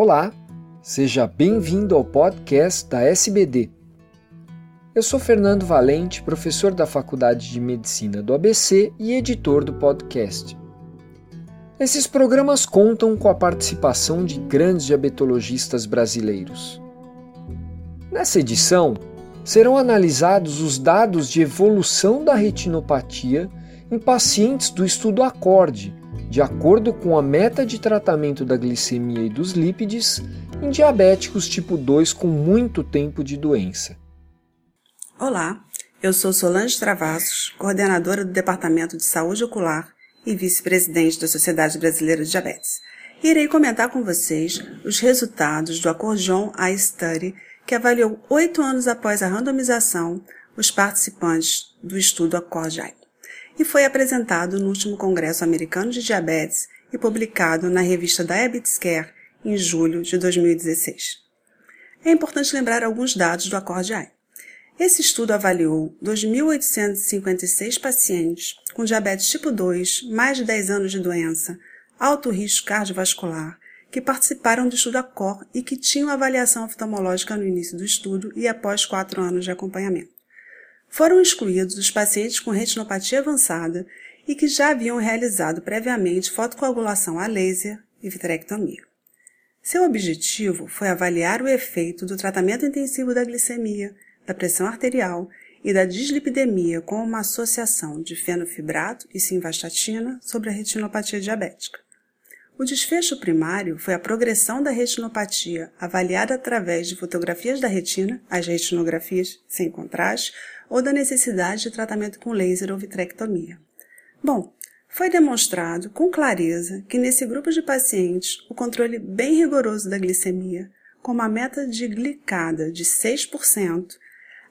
Olá, seja bem-vindo ao podcast da SBD. Eu sou Fernando Valente, professor da Faculdade de Medicina do ABC e editor do podcast. Esses programas contam com a participação de grandes diabetologistas brasileiros. Nessa edição, serão analisados os dados de evolução da retinopatia em pacientes do estudo ACORDE, de acordo com a meta de tratamento da glicemia e dos lípides em diabéticos tipo 2 com muito tempo de doença. Olá, eu sou Solange Travassos, coordenadora do Departamento de Saúde Ocular e vice-presidente da Sociedade Brasileira de Diabetes. Irei comentar com vocês os resultados do Acordeon Eye Study, que avaliou oito anos após a randomização os participantes do estudo Accord-Eye e foi apresentado no último Congresso Americano de Diabetes e publicado na revista Diabetes Care em julho de 2016. É importante lembrar alguns dados do Accord-Eye. Esse estudo avaliou 2.856 pacientes com diabetes tipo 2, mais de 10 anos de doença, alto risco cardiovascular, que participaram do estudo ACOR e que tinham avaliação oftalmológica no início do estudo e após 4 anos de acompanhamento. Foram excluídos os pacientes com retinopatia avançada e que já haviam realizado previamente fotocoagulação a laser e vitrectomia. Seu objetivo foi avaliar o efeito do tratamento intensivo da glicemia, da pressão arterial e da dislipidemia com uma associação de fenofibrato e simvastatina sobre a retinopatia diabética. O desfecho primário foi a progressão da retinopatia avaliada através de fotografias da retina, as retinografias sem contraste, ou da necessidade de tratamento com laser ou vitrectomia. Bom, foi demonstrado com clareza que nesse grupo de pacientes o controle bem rigoroso da glicemia, com uma meta de glicada de 6%,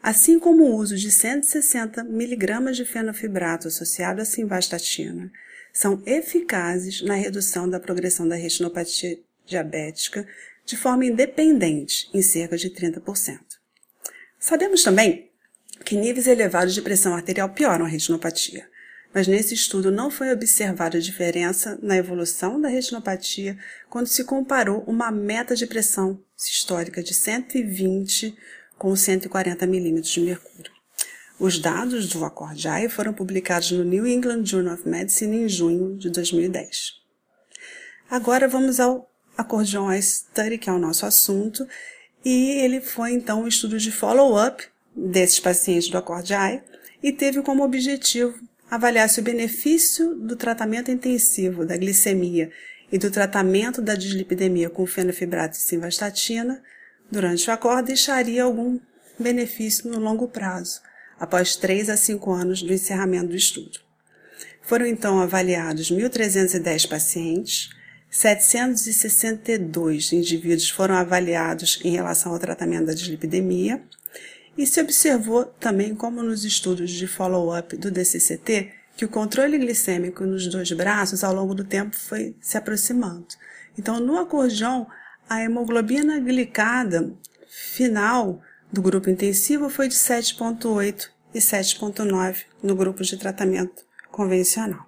assim como o uso de 160 mg de fenofibrato associado a simvastatina, são eficazes na redução da progressão da retinopatia diabética de forma independente, em cerca de 30%. Sabemos também que níveis elevados de pressão arterial pioram a retinopatia. Mas nesse estudo não foi observada diferença na evolução da retinopatia quando se comparou uma meta de pressão sistólica de 120 com 140 milímetros de mercúrio. Os dados do Accord-Eye foram publicados no New England Journal of Medicine em junho de 2010. Agora vamos ao Accordion Eye Study, que é o nosso assunto, e ele foi então um estudo de follow-up desses pacientes do Accord-Eye e teve como objetivo avaliar se o benefício do tratamento intensivo da glicemia e do tratamento da dislipidemia com fenofibrato e simvastatina durante o acorde deixaria algum benefício no longo prazo, após 3 a 5 anos do encerramento do estudo. Foram então avaliados 1.310 pacientes, 762 indivíduos foram avaliados em relação ao tratamento da dislipidemia e se observou também, como nos estudos de follow-up do DCCT, que o controle glicêmico nos dois braços ao longo do tempo foi se aproximando. Então, no acordeão, a hemoglobina glicada final do grupo intensivo foi de 7,8 e 7,9 no grupo de tratamento convencional.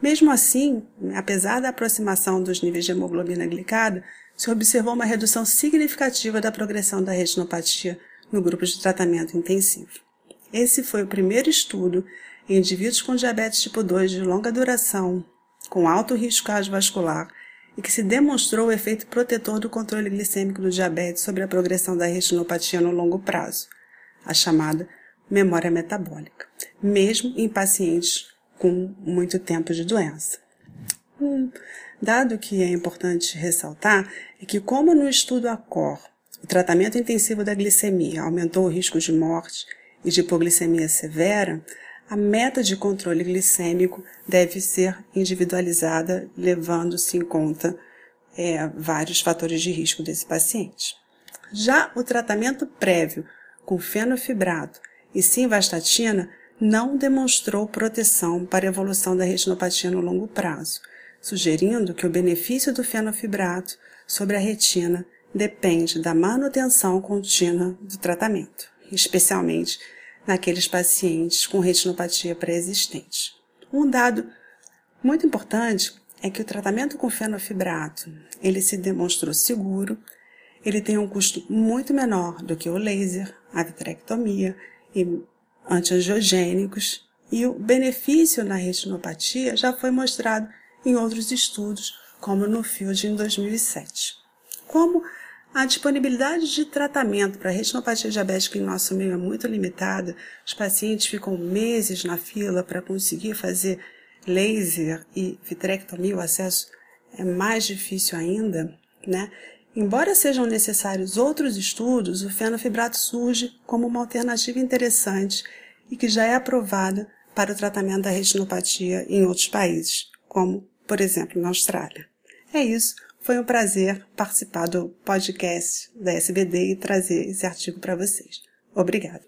Mesmo assim, apesar da aproximação dos níveis de hemoglobina glicada, se observou uma redução significativa da progressão da retinopatia no grupo de tratamento intensivo. Esse foi o primeiro estudo em indivíduos com diabetes tipo 2 de longa duração, com alto risco cardiovascular, e que se demonstrou o efeito protetor do controle glicêmico do diabetes sobre a progressão da retinopatia no longo prazo, a chamada memória metabólica, mesmo em pacientes com muito tempo de doença. Um dado que é importante ressaltar é que, como no estudo ACOR, o tratamento intensivo da glicemia aumentou o risco de morte e de hipoglicemia severa, a meta de controle glicêmico deve ser individualizada, levando-se em conta é, vários fatores de risco desse paciente. Já o tratamento prévio com fenofibrato e simvastatina não demonstrou proteção para a evolução da retinopatia no longo prazo, sugerindo que o benefício do fenofibrato sobre a retina depende da manutenção contínua do tratamento, especialmente naqueles pacientes com retinopatia pré-existente. Um dado muito importante é que o tratamento com fenofibrato, ele se demonstrou seguro, ele tem um custo muito menor do que o laser, a vitrectomia e antiangiogênicos, e o benefício na retinopatia já foi mostrado em outros estudos, como no FIELD em 2007. Como a disponibilidade de tratamento para retinopatia diabética em nosso meio é muito limitada. Os pacientes ficam meses na fila para conseguir fazer laser e vitrectomia, o acesso é mais difícil ainda, né? Embora sejam necessários outros estudos, o fenofibrato surge como uma alternativa interessante e que já é aprovada para o tratamento da retinopatia em outros países, como, por exemplo, na Austrália. É isso. Foi um prazer participar do podcast da SBD e trazer esse artigo para vocês. Obrigada.